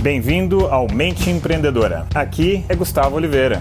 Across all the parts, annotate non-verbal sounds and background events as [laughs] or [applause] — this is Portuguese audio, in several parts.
Bem-vindo ao Mente Empreendedora. Aqui é Gustavo Oliveira.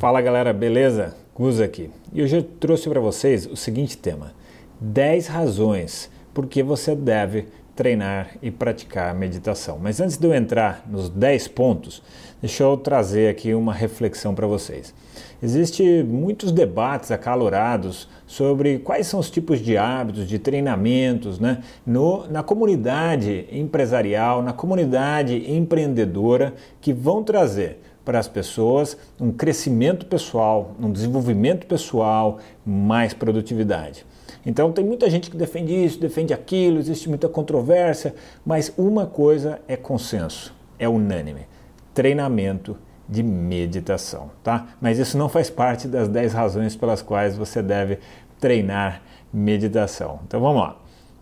Fala galera, beleza? Gus aqui. E hoje eu trouxe para vocês o seguinte tema: 10 razões por que você deve treinar e praticar meditação. Mas antes de eu entrar nos 10 pontos, deixa eu trazer aqui uma reflexão para vocês. Existem muitos debates acalorados sobre quais são os tipos de hábitos, de treinamentos né, no, na comunidade empresarial, na comunidade empreendedora que vão trazer para as pessoas um crescimento pessoal, um desenvolvimento pessoal, mais produtividade. Então tem muita gente que defende isso, defende aquilo, existe muita controvérsia, mas uma coisa é consenso, é unânime: treinamento de meditação, tá? Mas isso não faz parte das 10 razões pelas quais você deve treinar meditação. Então vamos lá.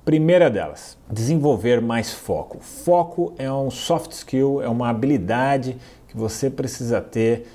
Primeira delas, desenvolver mais foco. Foco é um soft skill, é uma habilidade que você precisa ter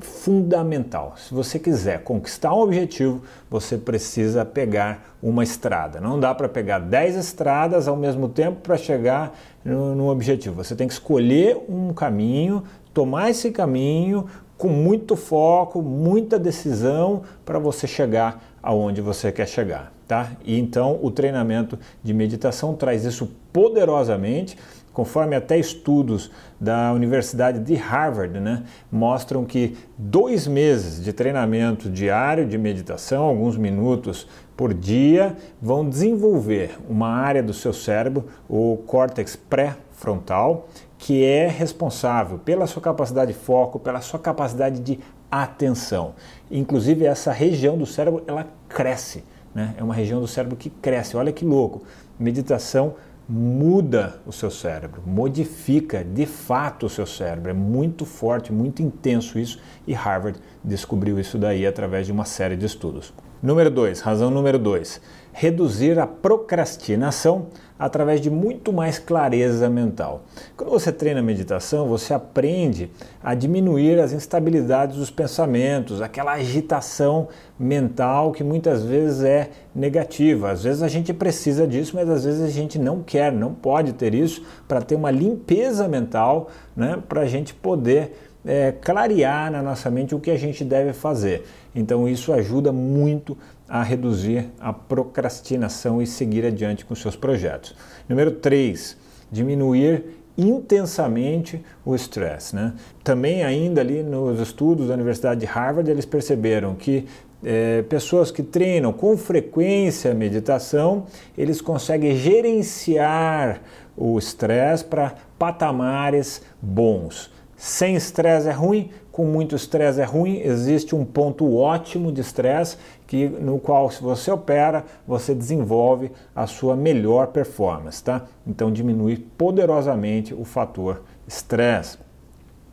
fundamental. Se você quiser conquistar um objetivo, você precisa pegar uma estrada. Não dá para pegar 10 estradas ao mesmo tempo para chegar no, no, objetivo. Você tem que escolher um caminho, tomar esse caminho com muito foco, muita decisão para você chegar aonde você quer chegar, tá? E então o treinamento de meditação traz isso poderosamente conforme até estudos da Universidade de Harvard, né, mostram que dois meses de treinamento diário de meditação, alguns minutos por dia, vão desenvolver uma área do seu cérebro, o córtex pré-frontal, que é responsável pela sua capacidade de foco, pela sua capacidade de atenção. Inclusive essa região do cérebro ela cresce, né? É uma região do cérebro que cresce. Olha que louco. Meditação muda o seu cérebro, modifica de fato o seu cérebro. É muito forte, muito intenso isso e Harvard descobriu isso daí através de uma série de estudos. Número 2, razão número 2, reduzir a procrastinação através de muito mais clareza mental. Quando você treina meditação, você aprende a diminuir as instabilidades dos pensamentos, aquela agitação mental que muitas vezes é negativa. Às vezes a gente precisa disso, mas às vezes a gente não quer, não pode ter isso para ter uma limpeza mental, né, para a gente poder é, clarear na nossa mente o que a gente deve fazer. Então isso ajuda muito a reduzir a procrastinação e seguir adiante com seus projetos. Número 3, diminuir intensamente o estresse. Né? Também ainda ali nos estudos da Universidade de Harvard eles perceberam que é, pessoas que treinam com frequência meditação, eles conseguem gerenciar o estresse para patamares bons. Sem estresse é ruim, com muito estresse é ruim. Existe um ponto ótimo de estresse que no qual se você opera, você desenvolve a sua melhor performance, tá? Então diminui poderosamente o fator estresse.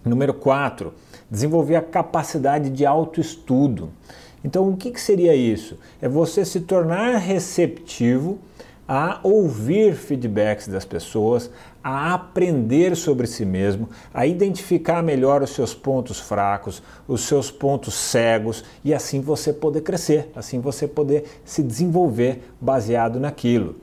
Número 4, desenvolver a capacidade de autoestudo. Então, o que, que seria isso? É você se tornar receptivo a ouvir feedbacks das pessoas, a aprender sobre si mesmo, a identificar melhor os seus pontos fracos, os seus pontos cegos e assim você poder crescer, assim você poder se desenvolver baseado naquilo.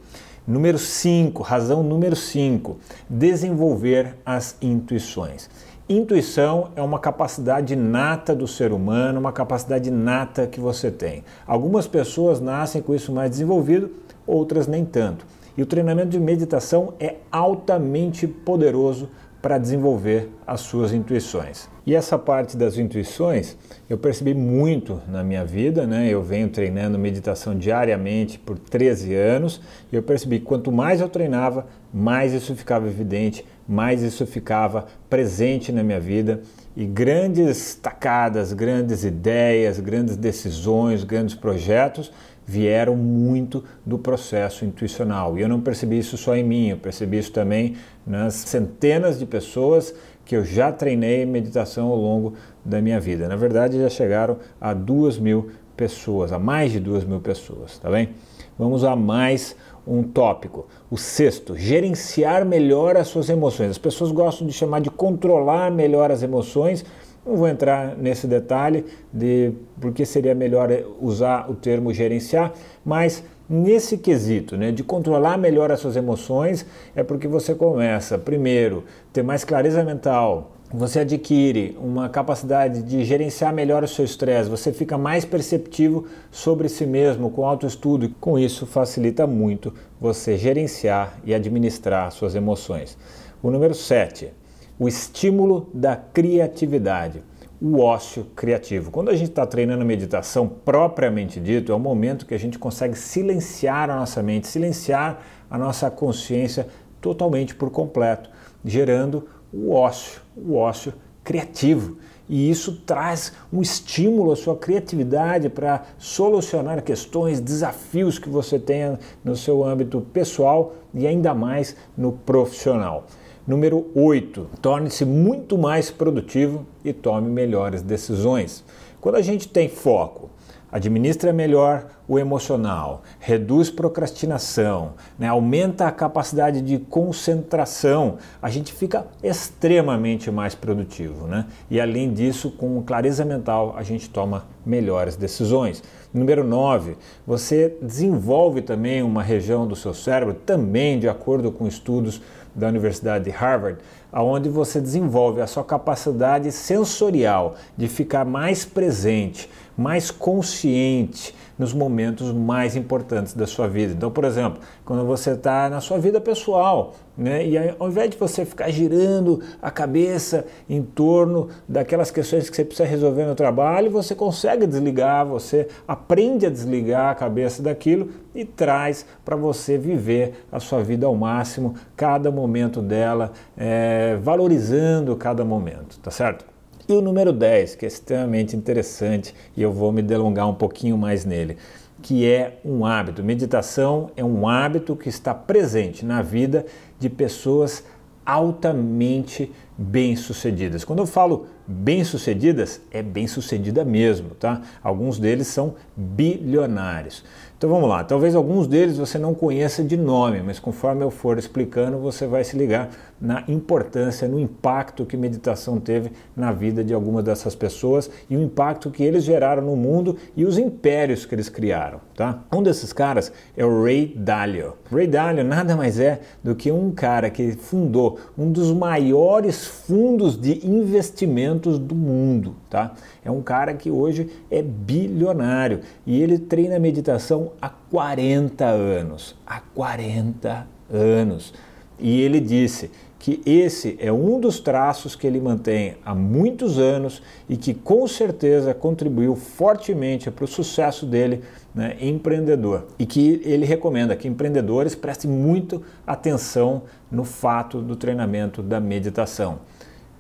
Número 5, razão número 5, desenvolver as intuições. Intuição é uma capacidade nata do ser humano, uma capacidade nata que você tem. Algumas pessoas nascem com isso mais desenvolvido, outras nem tanto. E o treinamento de meditação é altamente poderoso para desenvolver as suas intuições. E essa parte das intuições eu percebi muito na minha vida, né? Eu venho treinando meditação diariamente por 13 anos e eu percebi que quanto mais eu treinava, mais isso ficava evidente, mais isso ficava presente na minha vida e grandes tacadas, grandes ideias, grandes decisões, grandes projetos vieram muito do processo intuicional. E eu não percebi isso só em mim, eu percebi isso também nas centenas de pessoas que eu já treinei meditação ao longo da minha vida. Na verdade, já chegaram a duas mil pessoas, a mais de duas mil pessoas, tá bem? Vamos a mais um tópico. O sexto, gerenciar melhor as suas emoções. As pessoas gostam de chamar de controlar melhor as emoções, não vou entrar nesse detalhe de porque seria melhor usar o termo gerenciar, mas nesse quesito, né, de controlar melhor as suas emoções, é porque você começa, primeiro, ter mais clareza mental, você adquire uma capacidade de gerenciar melhor o seu estresse, você fica mais perceptivo sobre si mesmo com autoestudo e com isso facilita muito você gerenciar e administrar suas emoções. O número 7, o estímulo da criatividade o ócio criativo. Quando a gente está treinando meditação propriamente dito, é o momento que a gente consegue silenciar a nossa mente, silenciar a nossa consciência totalmente por completo, gerando o ócio, o ócio criativo. E isso traz um estímulo à sua criatividade para solucionar questões, desafios que você tenha no seu âmbito pessoal e ainda mais no profissional. Número 8. Torne-se muito mais produtivo e tome melhores decisões. Quando a gente tem foco, administra melhor o emocional, reduz procrastinação, né, aumenta a capacidade de concentração, a gente fica extremamente mais produtivo. Né? E além disso, com clareza mental, a gente toma melhores decisões. Número 9, você desenvolve também uma região do seu cérebro, também de acordo com estudos da Universidade de Harvard, onde você desenvolve a sua capacidade sensorial de ficar mais presente, mais consciente nos momentos mais importantes da sua vida. Então, por exemplo, quando você está na sua vida pessoal, né, e ao invés de você ficar girando a cabeça em torno daquelas questões que você precisa resolver no trabalho, você consegue desligar, você aprende a desligar a cabeça daquilo e traz para você viver a sua vida ao máximo, cada momento dela, é, valorizando cada momento, tá certo? E o número 10, que é extremamente interessante e eu vou me delongar um pouquinho mais nele, que é um hábito. Meditação é um hábito que está presente na vida de pessoas altamente bem-sucedidas. Quando eu falo bem-sucedidas, é bem-sucedida mesmo, tá? Alguns deles são bilionários. Então vamos lá, talvez alguns deles você não conheça de nome, mas conforme eu for explicando, você vai se ligar na importância, no impacto que meditação teve na vida de algumas dessas pessoas e o impacto que eles geraram no mundo e os impérios que eles criaram, tá? Um desses caras é o Ray Dalio. Ray Dalio nada mais é do que um cara que fundou um dos maiores fundos de investimentos do mundo, tá? É um cara que hoje é bilionário e ele treina meditação há 40 anos. Há 40 anos. E ele disse que esse é um dos traços que ele mantém há muitos anos e que com certeza contribuiu fortemente para o sucesso dele né, empreendedor. E que ele recomenda que empreendedores prestem muito atenção no fato do treinamento da meditação.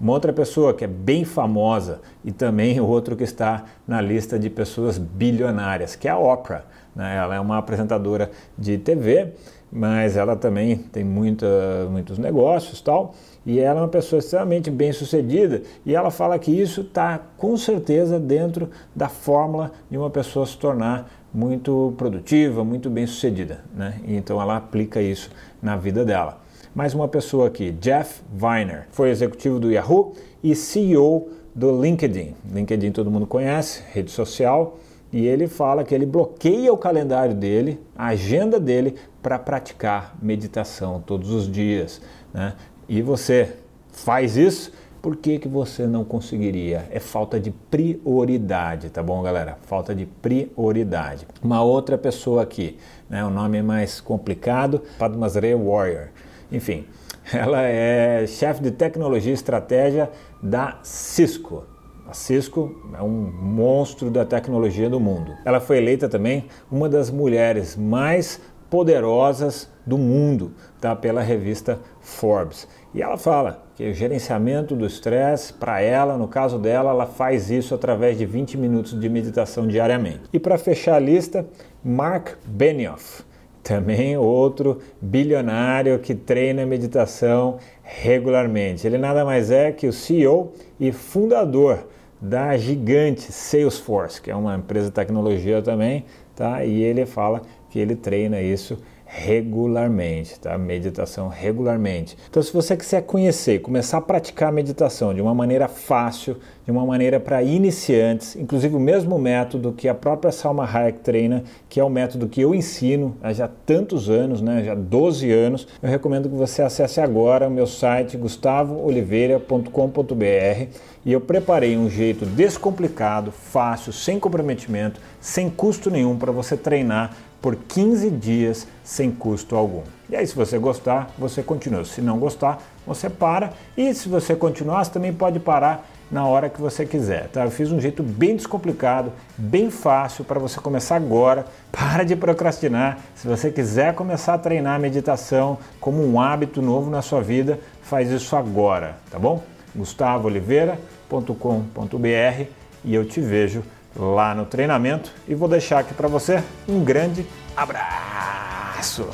Uma outra pessoa que é bem famosa e também [laughs] outro que está na lista de pessoas bilionárias, que é a Oprah. Né? Ela é uma apresentadora de TV, mas ela também tem muita, muitos negócios tal. E ela é uma pessoa extremamente bem sucedida e ela fala que isso está com certeza dentro da fórmula de uma pessoa se tornar muito produtiva, muito bem sucedida. Né? Então ela aplica isso na vida dela. Mais uma pessoa aqui, Jeff Weiner, foi executivo do Yahoo e CEO do LinkedIn. LinkedIn todo mundo conhece, rede social, e ele fala que ele bloqueia o calendário dele, a agenda dele, para praticar meditação todos os dias. Né? E você faz isso, por que, que você não conseguiria? É falta de prioridade, tá bom, galera? Falta de prioridade. Uma outra pessoa aqui, né? o nome é mais complicado, Padmasree Warrior. Enfim, [laughs] ela é chefe de tecnologia e estratégia da Cisco. A Cisco é um monstro da tecnologia do mundo. Ela foi eleita também uma das mulheres mais poderosas do mundo, tá? pela revista Forbes. E ela fala que o gerenciamento do estresse, para ela, no caso dela, ela faz isso através de 20 minutos de meditação diariamente. E para fechar a lista, Mark Benioff também outro bilionário que treina meditação regularmente. Ele nada mais é que o CEO e fundador da gigante Salesforce, que é uma empresa de tecnologia também, tá? E ele fala que ele treina isso regularmente, tá? Meditação regularmente. Então, se você quiser conhecer, começar a praticar a meditação de uma maneira fácil, de uma maneira para iniciantes, inclusive o mesmo método que a própria Salma Hayek treina, que é o método que eu ensino há já tantos anos, né? Já 12 anos. Eu recomendo que você acesse agora o meu site gustavooliveira.com.br e eu preparei um jeito descomplicado, fácil, sem comprometimento, sem custo nenhum para você treinar por 15 dias sem custo algum. E aí, se você gostar, você continua. Se não gostar, você para. E se você continuar, você também pode parar na hora que você quiser. Tá? Eu fiz um jeito bem descomplicado, bem fácil para você começar agora. Para de procrastinar. Se você quiser começar a treinar a meditação como um hábito novo na sua vida, faz isso agora, tá bom? gustavooliveira.com.br e eu te vejo lá no treinamento e vou deixar aqui para você um grande abraço.